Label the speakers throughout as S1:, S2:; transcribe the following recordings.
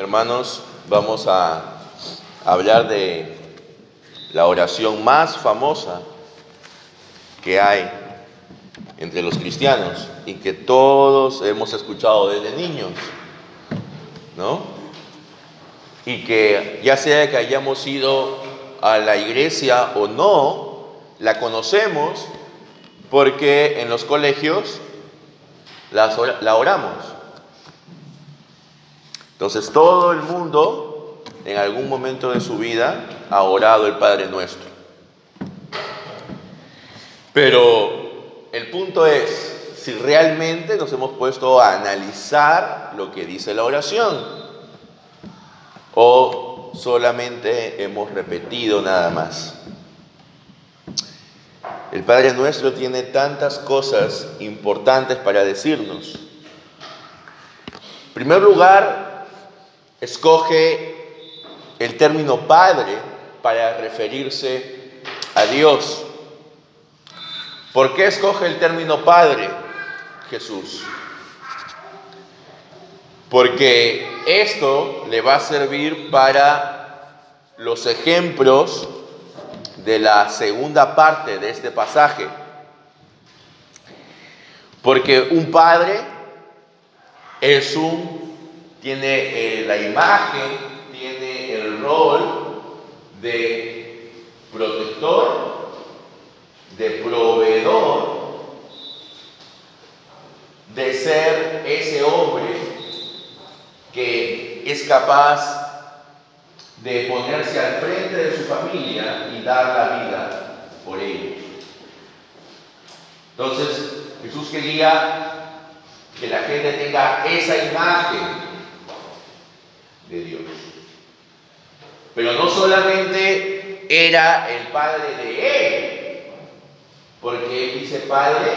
S1: Hermanos, vamos a hablar de la oración más famosa que hay entre los cristianos y que todos hemos escuchado desde niños, ¿no? Y que ya sea que hayamos ido a la iglesia o no, la conocemos porque en los colegios la oramos. Entonces todo el mundo en algún momento de su vida ha orado el Padre Nuestro. Pero el punto es si realmente nos hemos puesto a analizar lo que dice la oración o solamente hemos repetido nada más. El Padre Nuestro tiene tantas cosas importantes para decirnos. En primer lugar, escoge el término Padre para referirse a Dios. ¿Por qué escoge el término Padre Jesús? Porque esto le va a servir para los ejemplos de la segunda parte de este pasaje. Porque un padre es un tiene eh, la imagen, tiene el rol de protector, de proveedor, de ser ese hombre que es capaz de ponerse al frente de su familia y dar la vida por ellos. Entonces, Jesús quería que la gente tenga esa imagen de Dios. Pero no solamente era el Padre de Él, porque Él dice Padre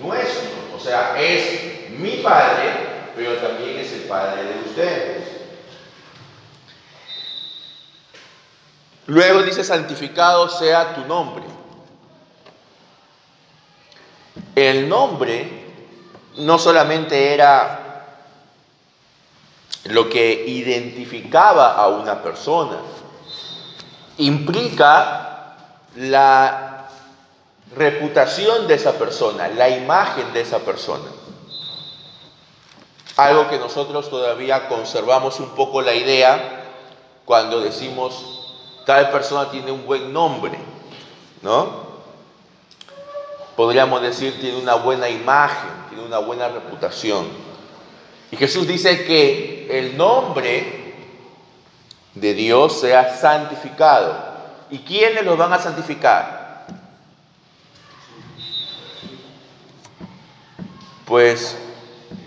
S1: nuestro, o sea, es mi Padre, pero también es el Padre de ustedes. Luego dice, santificado sea tu nombre. El nombre no solamente era lo que identificaba a una persona. Implica la reputación de esa persona, la imagen de esa persona. Algo que nosotros todavía conservamos un poco la idea cuando decimos tal persona tiene un buen nombre, ¿no? Podríamos decir tiene una buena imagen, tiene una buena reputación. Y Jesús dice que el nombre de Dios sea santificado. ¿Y quiénes lo van a santificar? Pues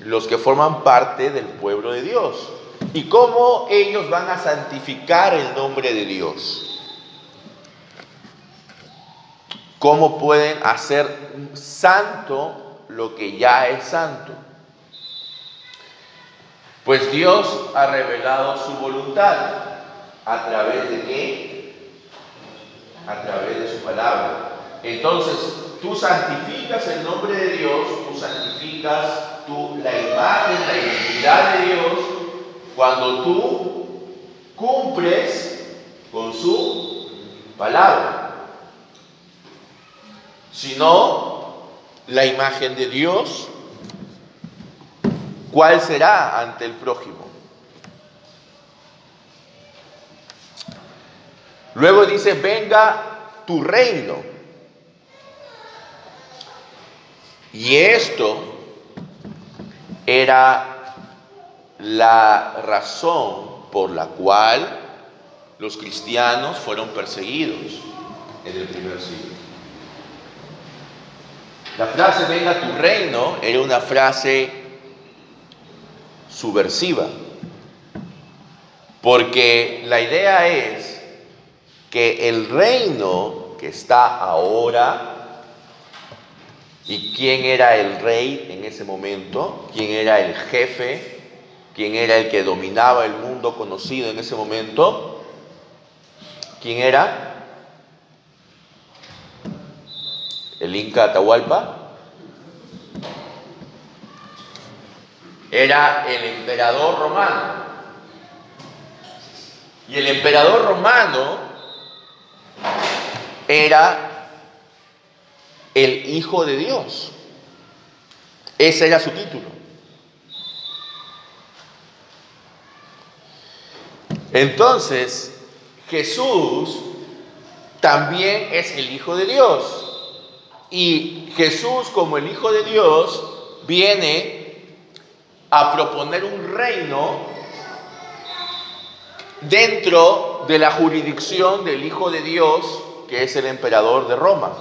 S1: los que forman parte del pueblo de Dios. ¿Y cómo ellos van a santificar el nombre de Dios? ¿Cómo pueden hacer santo lo que ya es santo? Pues Dios ha revelado su voluntad. ¿A través de qué? A través de su palabra. Entonces, tú santificas el nombre de Dios, tú santificas tú, la imagen, la identidad de Dios, cuando tú cumples con su palabra. Si no, la imagen de Dios ¿Cuál será ante el prójimo? Luego dice, venga tu reino. Y esto era la razón por la cual los cristianos fueron perseguidos en el primer siglo. La frase venga tu reino era una frase subversiva. Porque la idea es que el reino que está ahora, y quién era el rey en ese momento, quién era el jefe, quién era el que dominaba el mundo conocido en ese momento, quién era el Inca Atahualpa, era el emperador romano. Y el emperador romano era el Hijo de Dios. Ese era su título. Entonces, Jesús también es el Hijo de Dios. Y Jesús como el Hijo de Dios viene a proponer un reino dentro de la jurisdicción del Hijo de Dios, que es el emperador de Roma.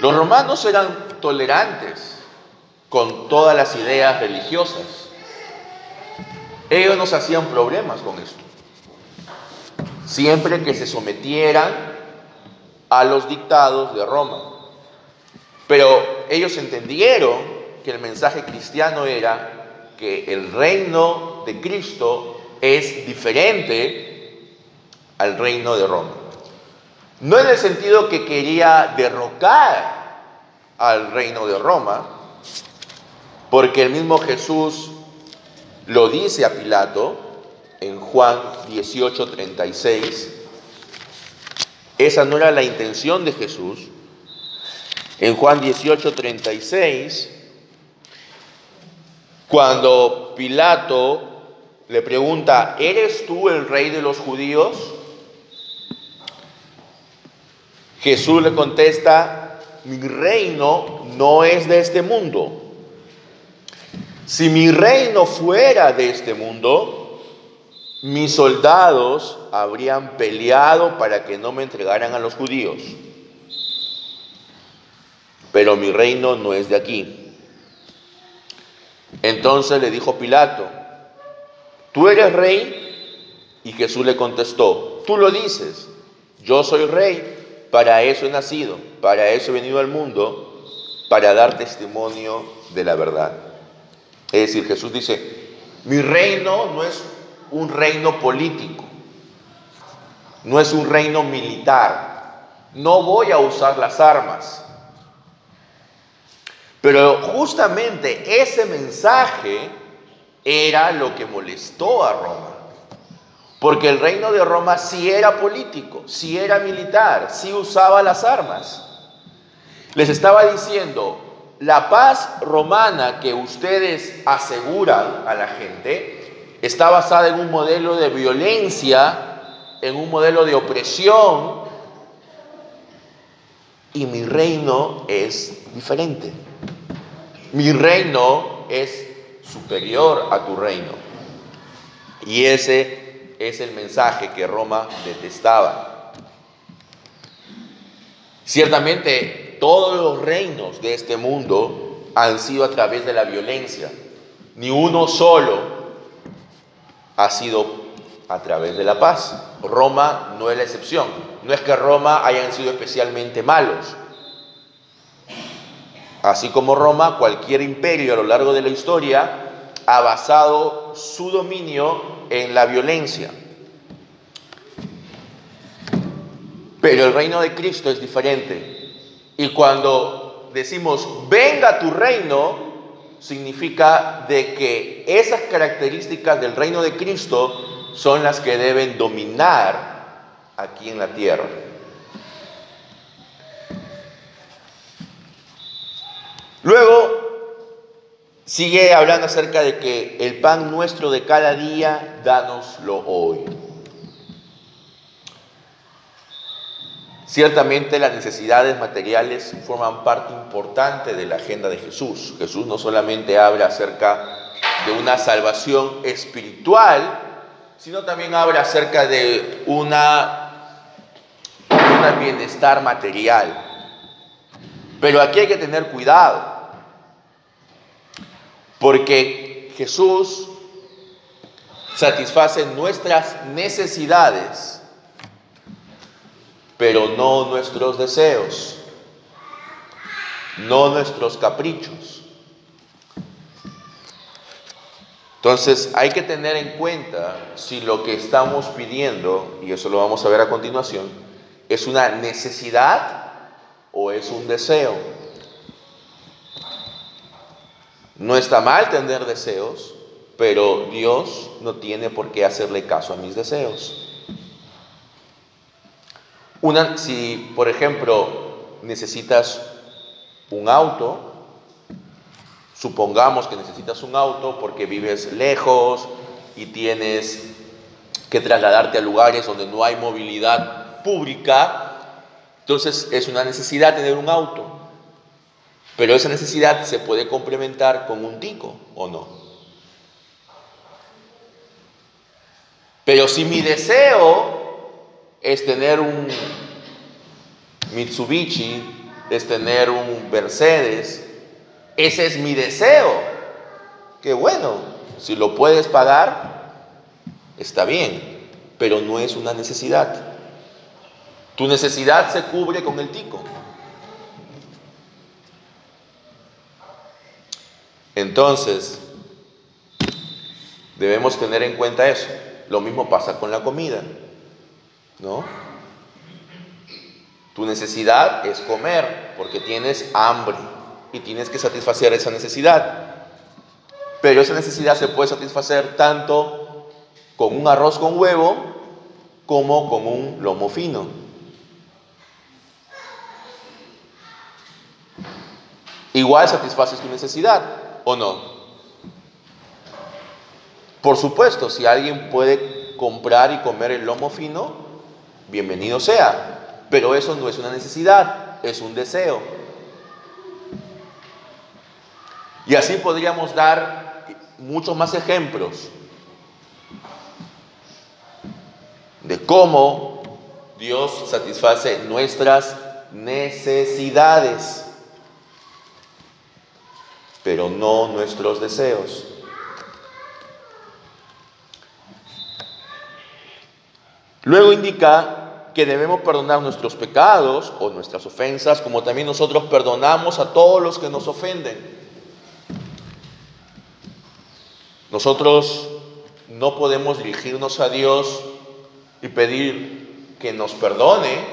S1: Los romanos eran tolerantes con todas las ideas religiosas. Ellos no se hacían problemas con esto. Siempre que se sometieran a los dictados de Roma. Pero ellos entendieron que el mensaje cristiano era que el reino de Cristo es diferente al reino de Roma. No en el sentido que quería derrocar al reino de Roma, porque el mismo Jesús lo dice a Pilato en Juan 18:36. Esa no era la intención de Jesús. En Juan 18:36, cuando Pilato le pregunta, ¿eres tú el rey de los judíos? Jesús le contesta, mi reino no es de este mundo. Si mi reino fuera de este mundo, mis soldados habrían peleado para que no me entregaran a los judíos. Pero mi reino no es de aquí. Entonces le dijo Pilato, ¿tú eres rey? Y Jesús le contestó, tú lo dices, yo soy rey para eso he nacido, para eso he venido al mundo, para dar testimonio de la verdad. Es decir, Jesús dice, mi reino no es un reino político, no es un reino militar, no voy a usar las armas. Pero justamente ese mensaje era lo que molestó a Roma. Porque el reino de Roma sí era político, sí era militar, sí usaba las armas. Les estaba diciendo, la paz romana que ustedes aseguran a la gente está basada en un modelo de violencia, en un modelo de opresión, y mi reino es diferente. Mi reino es superior a tu reino. Y ese es el mensaje que Roma detestaba. Ciertamente, todos los reinos de este mundo han sido a través de la violencia. Ni uno solo ha sido a través de la paz. Roma no es la excepción. No es que Roma hayan sido especialmente malos. Así como Roma, cualquier imperio a lo largo de la historia ha basado su dominio en la violencia. Pero el reino de Cristo es diferente. Y cuando decimos, venga tu reino, significa de que esas características del reino de Cristo son las que deben dominar aquí en la tierra. Luego Sigue hablando acerca de que el pan nuestro de cada día, danoslo hoy. Ciertamente las necesidades materiales forman parte importante de la agenda de Jesús. Jesús no solamente habla acerca de una salvación espiritual, sino también habla acerca de una, un bienestar material. Pero aquí hay que tener cuidado porque Jesús satisface nuestras necesidades, pero no nuestros deseos, no nuestros caprichos. Entonces hay que tener en cuenta si lo que estamos pidiendo, y eso lo vamos a ver a continuación, es una necesidad o es un deseo. No está mal tener deseos, pero Dios no tiene por qué hacerle caso a mis deseos. Si, por ejemplo, necesitas un auto, supongamos que necesitas un auto porque vives lejos y tienes que trasladarte a lugares donde no hay movilidad pública, entonces es una necesidad tener un auto. Pero esa necesidad se puede complementar con un tico o no. Pero si mi deseo es tener un Mitsubishi, es tener un Mercedes, ese es mi deseo. Que bueno, si lo puedes pagar, está bien, pero no es una necesidad. Tu necesidad se cubre con el tico. Entonces, debemos tener en cuenta eso. Lo mismo pasa con la comida, ¿no? Tu necesidad es comer porque tienes hambre y tienes que satisfacer esa necesidad. Pero esa necesidad se puede satisfacer tanto con un arroz con huevo como con un lomo fino. Igual satisfaces tu necesidad o no. Por supuesto, si alguien puede comprar y comer el lomo fino, bienvenido sea. Pero eso no es una necesidad, es un deseo. Y así podríamos dar muchos más ejemplos de cómo Dios satisface nuestras necesidades pero no nuestros deseos. Luego indica que debemos perdonar nuestros pecados o nuestras ofensas, como también nosotros perdonamos a todos los que nos ofenden. Nosotros no podemos dirigirnos a Dios y pedir que nos perdone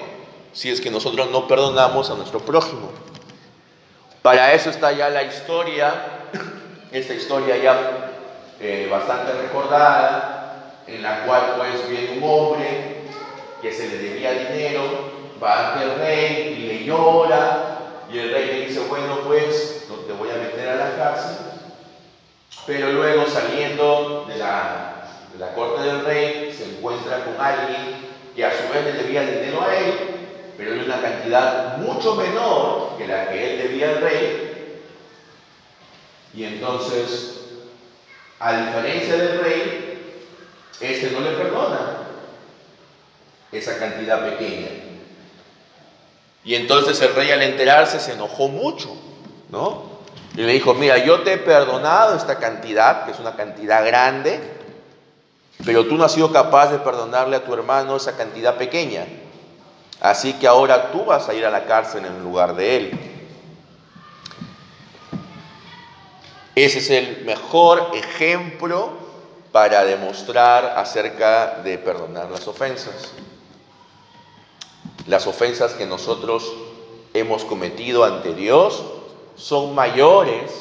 S1: si es que nosotros no perdonamos a nuestro prójimo. Para eso está ya la historia, esta historia ya eh, bastante recordada, en la cual pues viene un hombre que se le debía dinero, va ante el rey y le llora, y el rey le dice, bueno pues no te voy a meter a la cárcel, pero luego saliendo de la, de la corte del rey se encuentra con alguien que a su vez le debía dinero a él, pero en una cantidad mucho menor que la que él debía al rey. Y entonces, a diferencia del rey, este no le perdona esa cantidad pequeña. Y entonces el rey al enterarse se enojó mucho, ¿no? Y le dijo, mira, yo te he perdonado esta cantidad, que es una cantidad grande, pero tú no has sido capaz de perdonarle a tu hermano esa cantidad pequeña. Así que ahora tú vas a ir a la cárcel en lugar de él. Ese es el mejor ejemplo para demostrar acerca de perdonar las ofensas. Las ofensas que nosotros hemos cometido ante Dios son mayores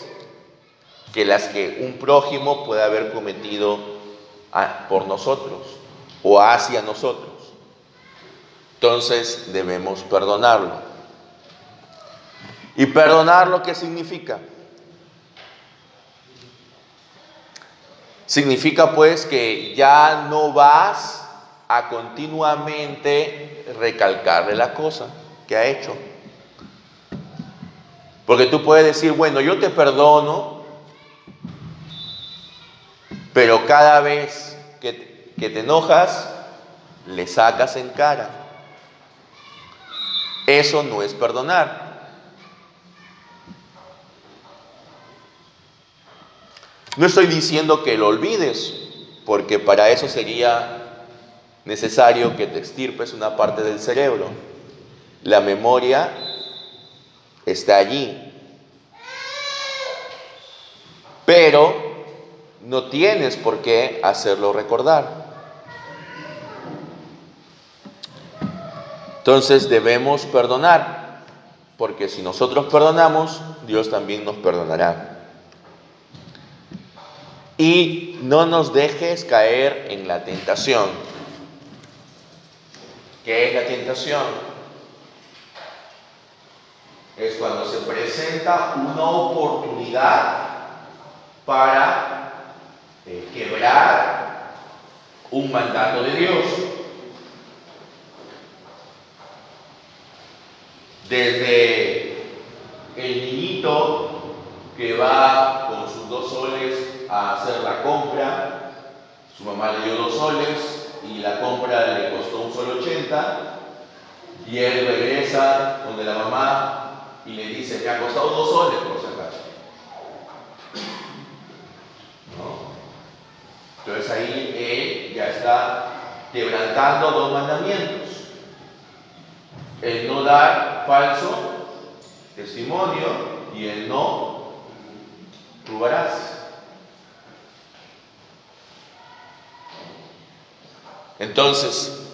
S1: que las que un prójimo puede haber cometido por nosotros o hacia nosotros entonces debemos perdonarlo. ¿Y perdonarlo qué significa? Significa pues que ya no vas a continuamente recalcarle la cosa que ha hecho. Porque tú puedes decir, bueno, yo te perdono, pero cada vez que, que te enojas, le sacas en cara. Eso no es perdonar. No estoy diciendo que lo olvides, porque para eso sería necesario que te extirpes una parte del cerebro. La memoria está allí. Pero no tienes por qué hacerlo recordar. Entonces debemos perdonar, porque si nosotros perdonamos, Dios también nos perdonará. Y no nos dejes caer en la tentación. ¿Qué es la tentación? Es cuando se presenta una oportunidad para eh, quebrar un mandato de Dios. Desde el niñito que va con sus dos soles a hacer la compra, su mamá le dio dos soles y la compra le costó un solo ochenta, y él regresa donde la mamá y le dice, me ha costado dos soles por si acaso. Entonces ahí él ya está quebrantando dos mandamientos. El no dar falso testimonio y el no robarás. Entonces,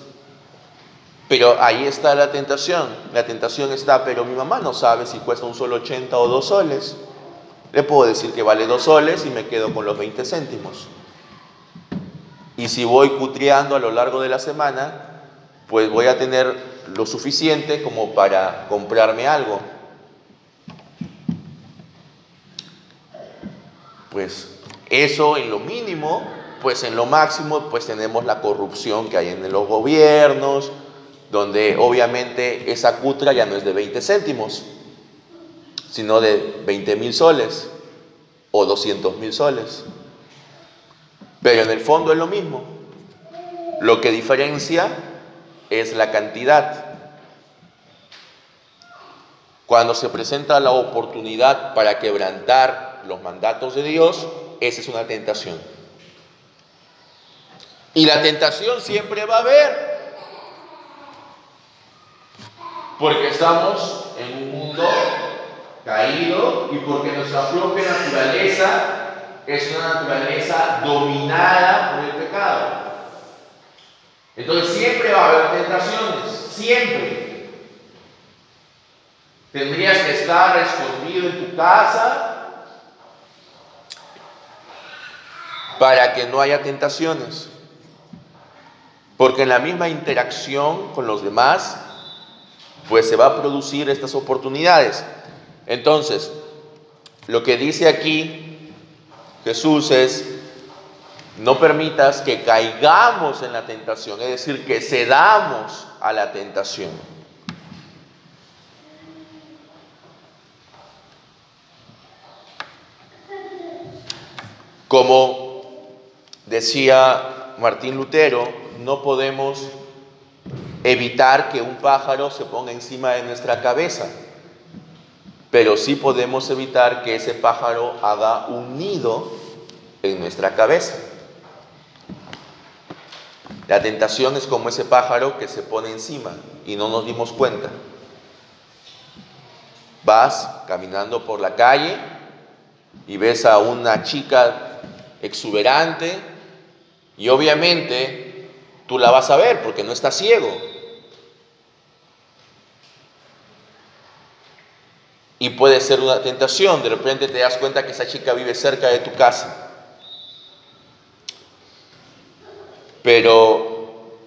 S1: pero ahí está la tentación. La tentación está, pero mi mamá no sabe si cuesta un solo 80 o dos soles. Le puedo decir que vale dos soles y me quedo con los 20 céntimos. Y si voy cutreando a lo largo de la semana, pues voy a tener lo suficiente como para comprarme algo. Pues eso en lo mínimo, pues en lo máximo, pues tenemos la corrupción que hay en los gobiernos, donde obviamente esa cutra ya no es de 20 céntimos, sino de 20 mil soles o 200 mil soles. Pero en el fondo es lo mismo. Lo que diferencia es la cantidad. Cuando se presenta la oportunidad para quebrantar los mandatos de Dios, esa es una tentación. Y la tentación siempre va a haber. Porque estamos en un mundo caído y porque nuestra propia naturaleza es una naturaleza dominada por el pecado. Entonces siempre va a haber tentaciones, siempre. Tendrías que estar escondido en tu casa para que no haya tentaciones. Porque en la misma interacción con los demás pues se va a producir estas oportunidades. Entonces, lo que dice aquí Jesús es, no permitas que caigamos en la tentación, es decir, que cedamos a la tentación. Como decía Martín Lutero, no podemos evitar que un pájaro se ponga encima de nuestra cabeza, pero sí podemos evitar que ese pájaro haga un nido en nuestra cabeza. La tentación es como ese pájaro que se pone encima y no nos dimos cuenta. Vas caminando por la calle y ves a una chica exuberante y obviamente tú la vas a ver porque no estás ciego. Y puede ser una tentación, de repente te das cuenta que esa chica vive cerca de tu casa. Pero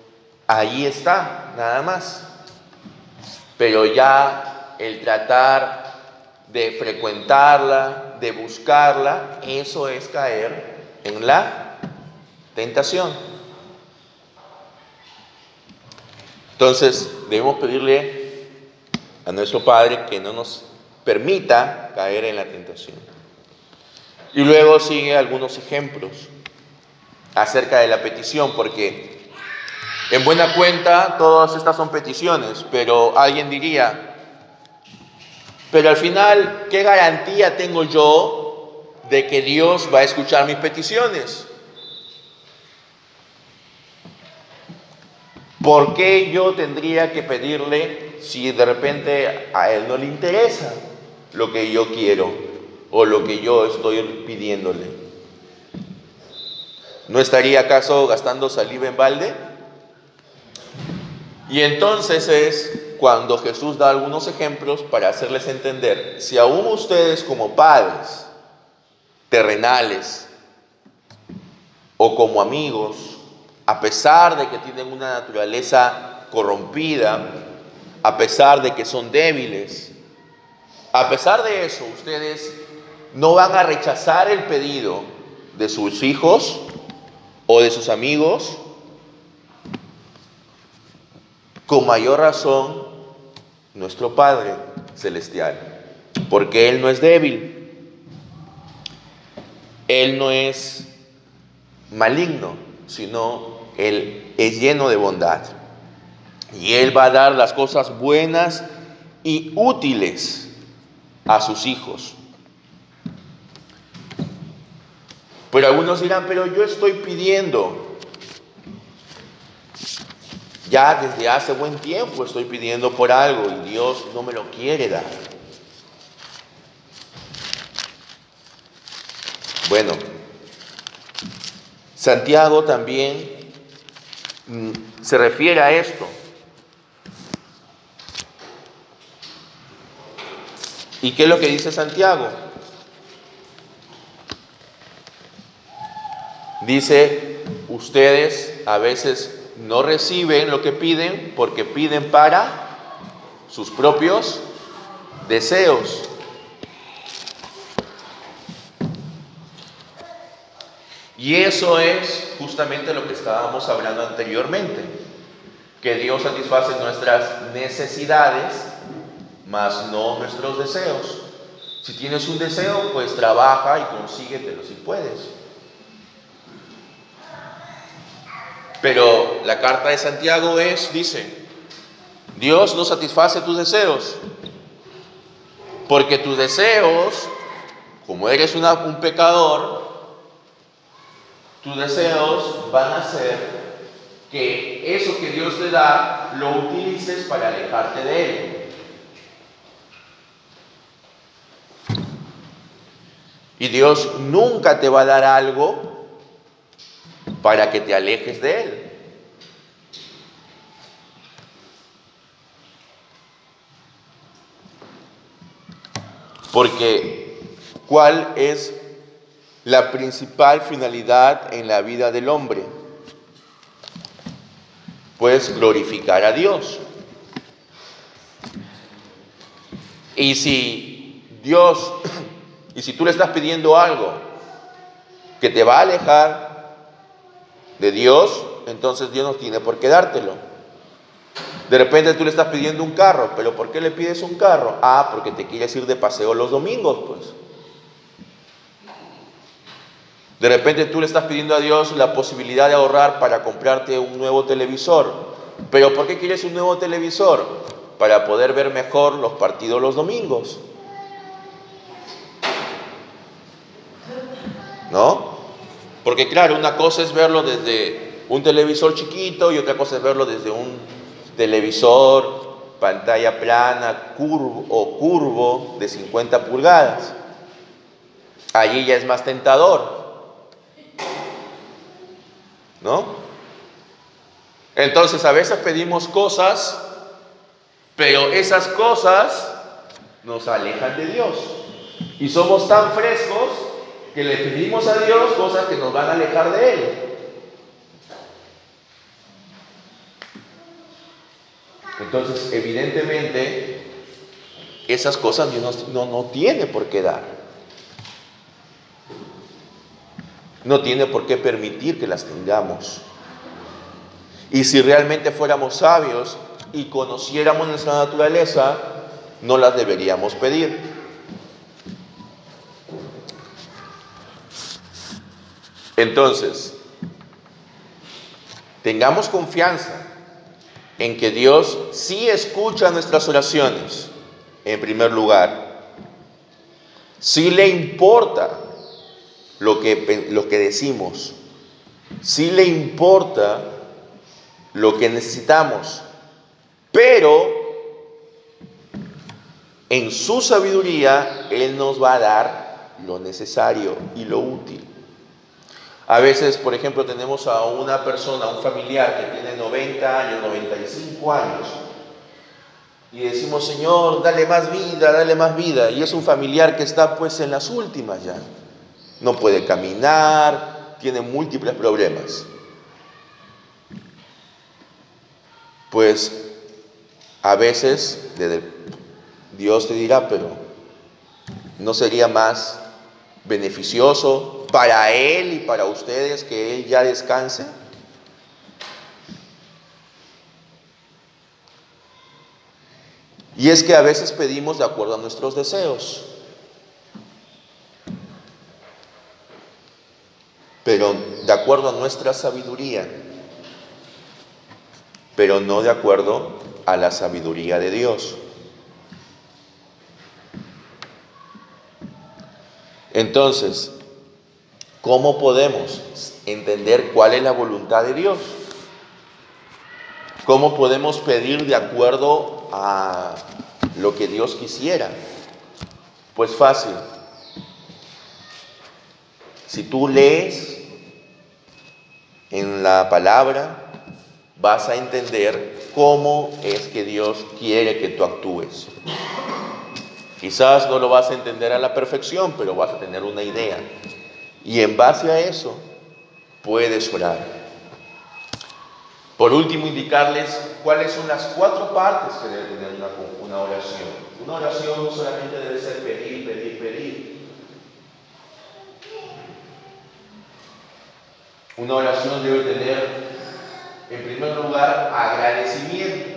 S1: ahí está, nada más. Pero ya el tratar de frecuentarla, de buscarla, eso es caer en la tentación. Entonces debemos pedirle a nuestro Padre que no nos permita caer en la tentación. Y luego sigue algunos ejemplos acerca de la petición, porque en buena cuenta todas estas son peticiones, pero alguien diría, pero al final, ¿qué garantía tengo yo de que Dios va a escuchar mis peticiones? ¿Por qué yo tendría que pedirle si de repente a Él no le interesa? lo que yo quiero o lo que yo estoy pidiéndole. ¿No estaría acaso gastando saliva en balde? Y entonces es cuando Jesús da algunos ejemplos para hacerles entender, si aún ustedes como padres terrenales o como amigos, a pesar de que tienen una naturaleza corrompida, a pesar de que son débiles, a pesar de eso, ustedes no van a rechazar el pedido de sus hijos o de sus amigos, con mayor razón nuestro Padre Celestial, porque Él no es débil, Él no es maligno, sino Él es lleno de bondad. Y Él va a dar las cosas buenas y útiles a sus hijos. Pero algunos dirán, pero yo estoy pidiendo. Ya desde hace buen tiempo estoy pidiendo por algo y Dios no me lo quiere dar. Bueno, Santiago también mm, se refiere a esto. ¿Y qué es lo que dice Santiago? Dice, ustedes a veces no reciben lo que piden porque piden para sus propios deseos. Y eso es justamente lo que estábamos hablando anteriormente, que Dios satisface nuestras necesidades, mas no nuestros deseos. Si tienes un deseo, pues trabaja y consíguetelo si puedes. Pero la carta de Santiago es, dice, Dios no satisface tus deseos, porque tus deseos, como eres un pecador, tus deseos van a ser que eso que Dios te da lo utilices para alejarte de Él. Y Dios nunca te va a dar algo para que te alejes de Él. Porque, ¿cuál es la principal finalidad en la vida del hombre? Pues glorificar a Dios. Y si Dios, y si tú le estás pidiendo algo que te va a alejar de Dios, entonces Dios no tiene por qué dártelo. De repente tú le estás pidiendo un carro, pero ¿por qué le pides un carro? Ah, porque te quieres ir de paseo los domingos, pues. De repente tú le estás pidiendo a Dios la posibilidad de ahorrar para comprarte un nuevo televisor. Pero ¿por qué quieres un nuevo televisor? Para poder ver mejor los partidos los domingos. ¿No? Porque claro, una cosa es verlo desde un televisor chiquito y otra cosa es verlo desde un televisor, pantalla plana, curvo o curvo de 50 pulgadas. Allí ya es más tentador. ¿No? Entonces a veces pedimos cosas, pero esas cosas nos alejan de Dios. Y somos tan frescos que le pedimos a Dios cosas que nos van a alejar de Él. Entonces, evidentemente, esas cosas Dios no, no, tiene por qué dar. No tiene por qué permitir que las tengamos. Y si realmente fuéramos sabios y conociéramos nuestra naturaleza, no las deberíamos pedir. Entonces, tengamos confianza en que Dios sí escucha nuestras oraciones, en primer lugar. Sí le importa lo que, que decimos. Sí le importa lo que necesitamos. Pero en su sabiduría Él nos va a dar lo necesario y lo útil. A veces, por ejemplo, tenemos a una persona, un familiar que tiene 90 años, 95 años, y decimos, Señor, dale más vida, dale más vida. Y es un familiar que está pues en las últimas ya. No puede caminar, tiene múltiples problemas. Pues a veces Dios te dirá, pero ¿no sería más beneficioso para Él y para ustedes que Él ya descanse? Y es que a veces pedimos de acuerdo a nuestros deseos. pero de acuerdo a nuestra sabiduría, pero no de acuerdo a la sabiduría de Dios. Entonces, ¿cómo podemos entender cuál es la voluntad de Dios? ¿Cómo podemos pedir de acuerdo a lo que Dios quisiera? Pues fácil. Si tú lees en la palabra, vas a entender cómo es que Dios quiere que tú actúes. Quizás no lo vas a entender a la perfección, pero vas a tener una idea. Y en base a eso, puedes orar. Por último, indicarles cuáles son las cuatro partes que debe tener una, una oración. Una oración no solamente debe ser pedir, pedir, Una oración debe tener, en primer lugar, agradecimiento.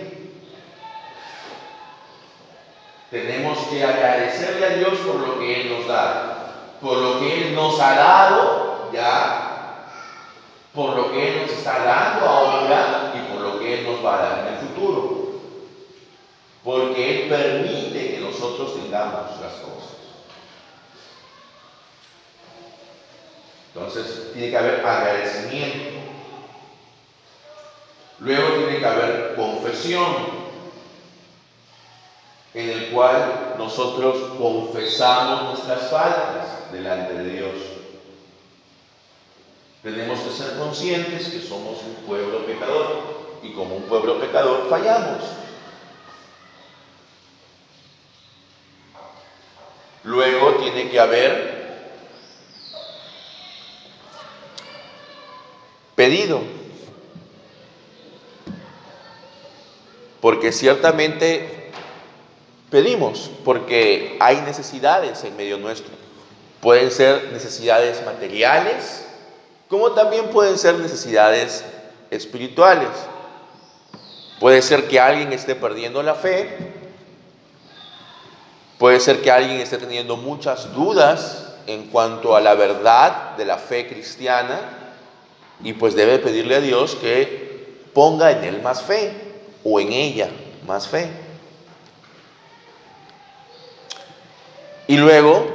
S1: Tenemos que agradecerle a Dios por lo que Él nos da, por lo que Él nos ha dado ya, por lo que Él nos está dando ahora y por lo que Él nos va a dar en el futuro. Porque Él permite que nosotros tengamos las cosas. Entonces, tiene que haber agradecimiento. Luego tiene que haber confesión, en el cual nosotros confesamos nuestras faltas delante de Dios. Tenemos que ser conscientes que somos un pueblo pecador y como un pueblo pecador fallamos. Luego tiene que haber pedido. Porque ciertamente pedimos, porque hay necesidades en medio nuestro. Pueden ser necesidades materiales, como también pueden ser necesidades espirituales. Puede ser que alguien esté perdiendo la fe, puede ser que alguien esté teniendo muchas dudas en cuanto a la verdad de la fe cristiana, y pues debe pedirle a Dios que ponga en él más fe o en ella más fe. Y luego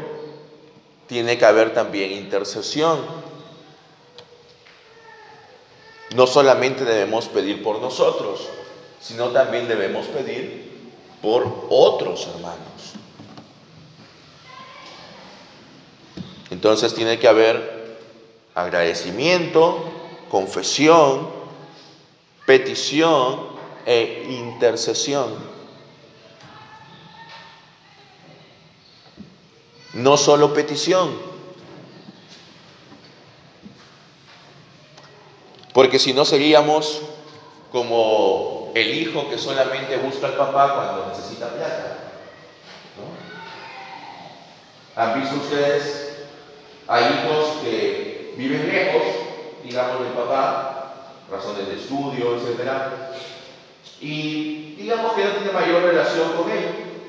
S1: tiene que haber también intercesión. No solamente debemos pedir por nosotros, sino también debemos pedir por otros hermanos. Entonces tiene que haber agradecimiento, confesión, petición e intercesión. No solo petición, porque si no seríamos como el hijo que solamente busca al papá cuando necesita plata. ¿Han visto ustedes? Hay hijos que viven lejos digamos, del papá, razones de estudio, etc. Y digamos que no tiene mayor relación con él.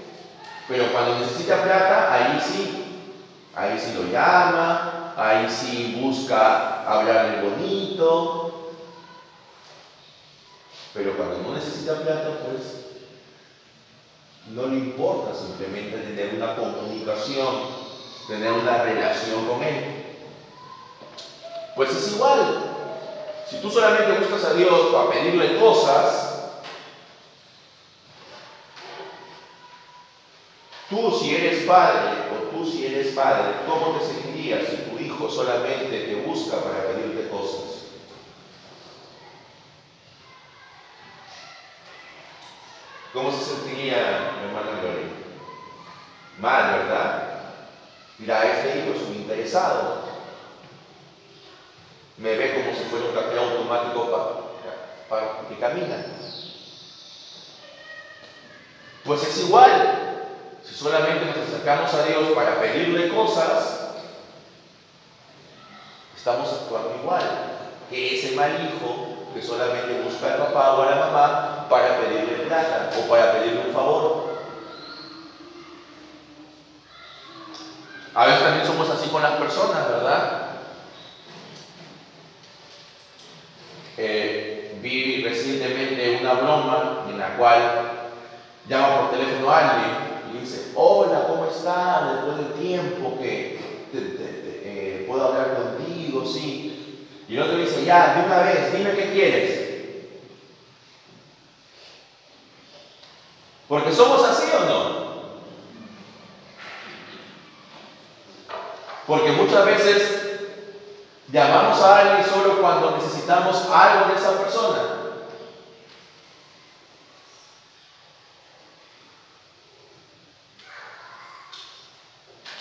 S1: Pero cuando necesita plata, ahí sí, ahí sí lo llama, ahí sí busca hablarle bonito. Pero cuando no necesita plata, pues no le importa simplemente tener una comunicación, tener una relación con él. Pues es igual. Si tú solamente buscas a Dios para pedirle cosas, tú si eres padre o tú si eres padre, ¿cómo te sentirías si tu hijo solamente te busca para pedirte cosas? ¿Cómo se sentiría mi hermana Gloria? Mal, ¿verdad? Mira, este hijo es un interesado. Me ve como si fuera un café automático para, para que camina. Pues es igual. Si solamente nos acercamos a Dios para pedirle cosas, estamos actuando igual que ese mal hijo que solamente busca al papá o a la mamá para pedirle plata o para pedirle un favor. A veces también somos así con las personas, ¿verdad? Eh, vi recientemente una broma en la cual llama por teléfono a alguien y dice, hola, ¿cómo estás? Después del tiempo que eh, puedo hablar contigo, sí. Y el otro dice, ya, de una vez, dime qué quieres. Porque somos así o no. Porque muchas veces llamamos a alguien solo cuando necesitamos algo de esa persona.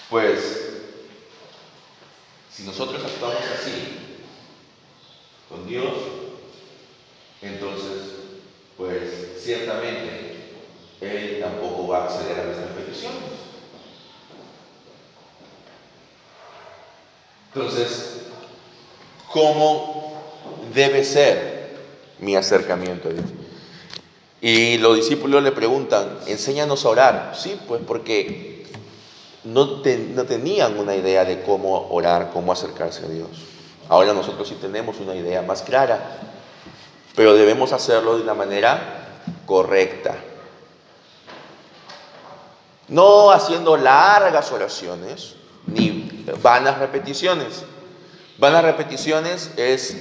S1: Pues, si nosotros actuamos así con Dios, entonces, pues ciertamente Él tampoco va a acceder a nuestras peticiones. Entonces, ¿cómo debe ser mi acercamiento a Dios? Y los discípulos le preguntan, enséñanos a orar. Sí, pues porque no, tenían una idea de cómo orar, cómo acercarse a Dios. Ahora nosotros sí tenemos una idea más clara, pero debemos hacerlo de una manera correcta. No haciendo largas oraciones ni vanas repeticiones. Vanas repeticiones es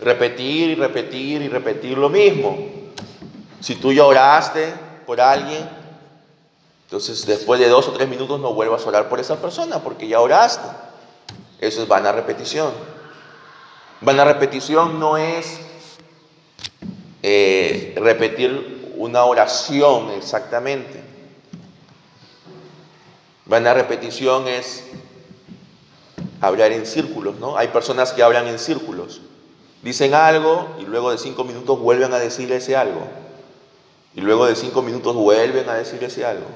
S1: repetir y repetir y repetir lo mismo. Si tú ya oraste por alguien, entonces, después de dos o tres minutos no vuelvas a orar por esa persona porque ya oraste. Eso es vana repetición. Vana repetición no es eh, repetir una oración exactamente. Vana repetición es hablar en círculos, ¿no? Hay personas que hablan en círculos. Dicen algo y luego de cinco minutos vuelven a decir ese algo. Y luego de cinco minutos vuelven a decir ese algo.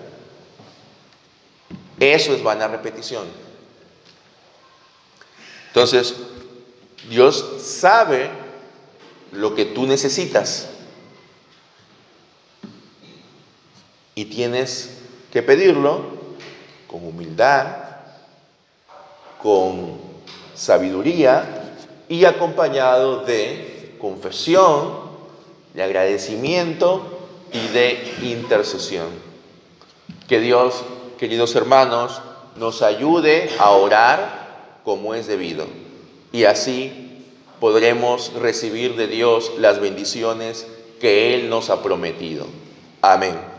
S1: Eso es vana repetición. Entonces, Dios sabe lo que tú necesitas. Y tienes que pedirlo con humildad, con sabiduría y acompañado de confesión, de agradecimiento y de intercesión. Que Dios queridos hermanos, nos ayude a orar como es debido. Y así podremos recibir de Dios las bendiciones que Él nos ha prometido. Amén.